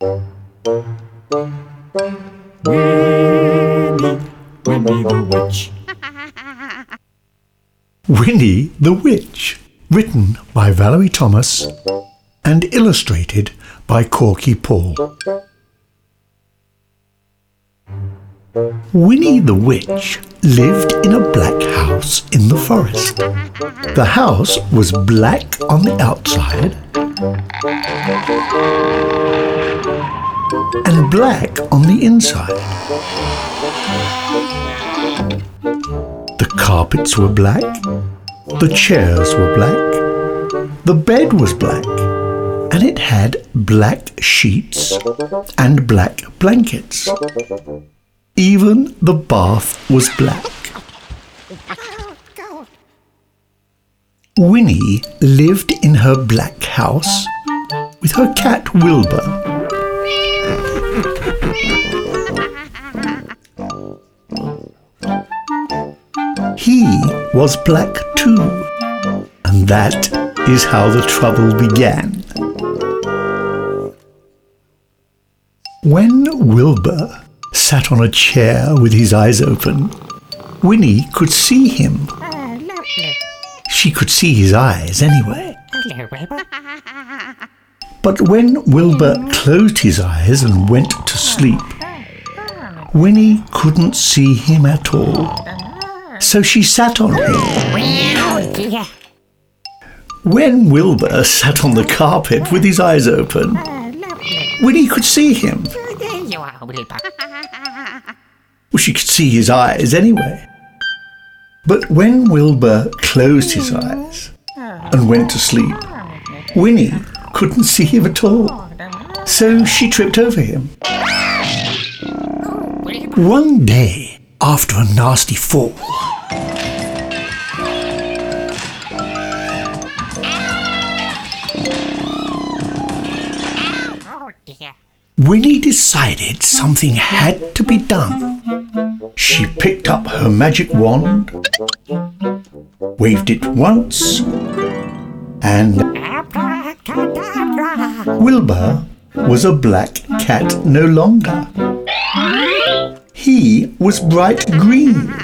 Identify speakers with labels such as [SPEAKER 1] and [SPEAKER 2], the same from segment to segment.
[SPEAKER 1] Winnie Winnie the Witch.
[SPEAKER 2] Winnie the Witch, written by Valerie Thomas and illustrated by Korky Paul. Winnie the Witch lived in a black house in the forest. The house was black on the outside and black on the inside. The carpets were black, the chairs were black, the bed was black, and it had black sheets and black blankets. Even the bath was black. Winnie lived in her black house with her cat Wilbur. He was black too, and that is how the trouble began. When Wilbur sat on a chair with his eyes open, Winnie could see him. She could see his eyes anyway. But when Wilbur closed his eyes and went to sleep, Winnie couldn't see him at all. So she sat on him. When Wilbur sat on the carpet with his eyes open. Winnie could see him. Well, she could see his eyes anyway. But when Wilbur closed his eyes and went to sleep, Winnie couldn't see him at all. So she tripped over him. One day, after a nasty fall, Winnie decided something had to be done. She picked up her magic wand, waved it once, and Wilbur was a black cat no longer. He was bright green.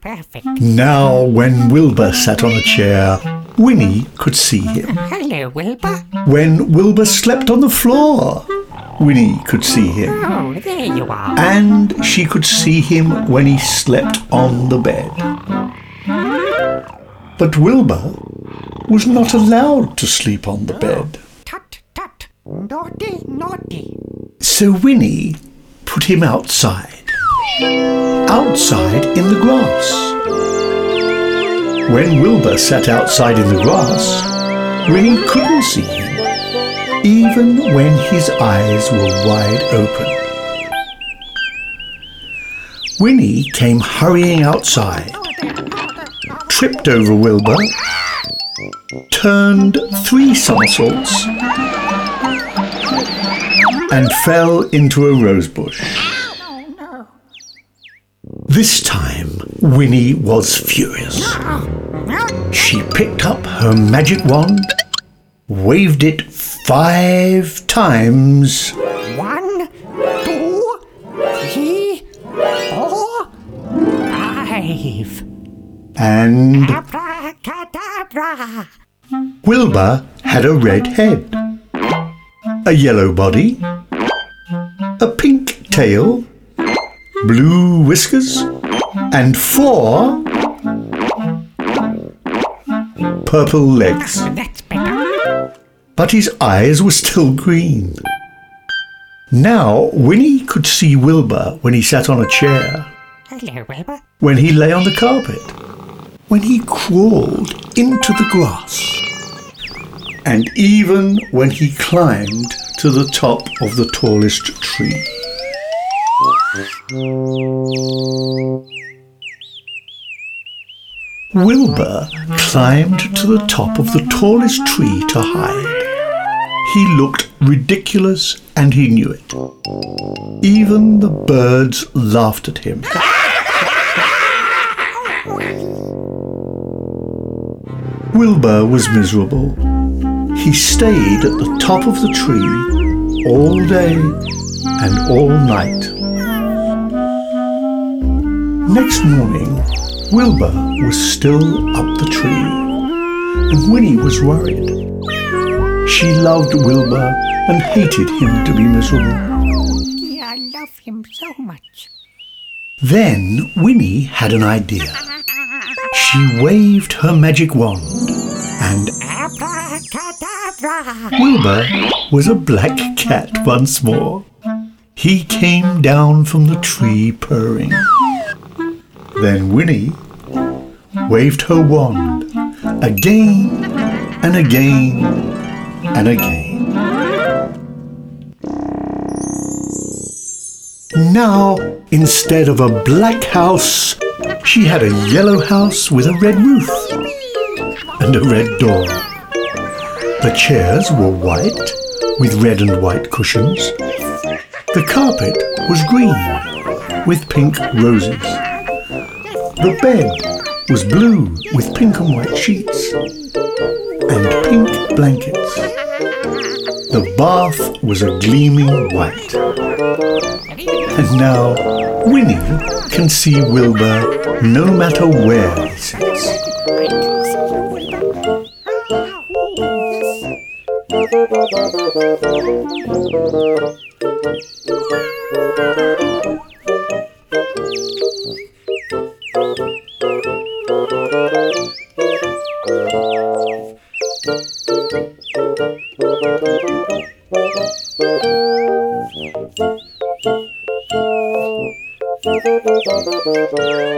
[SPEAKER 1] Perfect.
[SPEAKER 2] Now, when Wilbur sat on a chair, Winnie could see him.
[SPEAKER 1] Hello, Wilbur.
[SPEAKER 2] When Wilbur slept on the floor, Winnie could see him.
[SPEAKER 1] Oh, there you are.
[SPEAKER 2] And she could see him when he slept on the bed. But Wilbur was not allowed to sleep on the bed.
[SPEAKER 1] Tut, tut. Naughty, naughty.
[SPEAKER 2] So Winnie put him outside. Outside in the grass. When Wilbur sat outside in the grass, Winnie couldn't see him, even when his eyes were wide open. Winnie came hurrying outside, tripped over Wilbur, turned three somersaults, and fell into a rose bush. This time, Winnie was furious. She picked up her magic wand, waved it five times,
[SPEAKER 1] One, two, three, four, five.
[SPEAKER 2] and
[SPEAKER 1] Abracadabra.
[SPEAKER 2] Wilbur had a red head, a yellow body, a pink tail, blue whiskers, and four purple legs.
[SPEAKER 1] That's.
[SPEAKER 2] But his eyes were still green. Now, Winnie could see Wilbur when he sat on a chair,
[SPEAKER 1] Hello, Wilbur.
[SPEAKER 2] when he lay on the carpet, when he crawled into the grass, and even when he climbed to the top of the tallest tree. Wilbur climbed to the top of the tallest tree to hide. He looked ridiculous and he knew it. Even the birds laughed at him. Wilbur was miserable. He stayed at the top of the tree all day and all night. Next morning, Wilbur was still up the tree, and Winnie was worried. She loved Wilbur and hated him to be miserable.
[SPEAKER 1] Yeah, I love him so much.
[SPEAKER 2] Then Winnie had an idea. She waved her magic wand, and! Wilbur was a black cat once more. He came down from the tree purring. Then Winnie waved her wand again and again and again. Now, instead of a black house, she had a yellow house with a red roof and a red door. The chairs were white with red and white cushions. The carpet was green with pink roses. The bed was blue with pink and white sheets and pink blankets. The bath was a gleaming white. And now Winnie can see Wilbur no matter where he sits.
[SPEAKER 1] Thank you.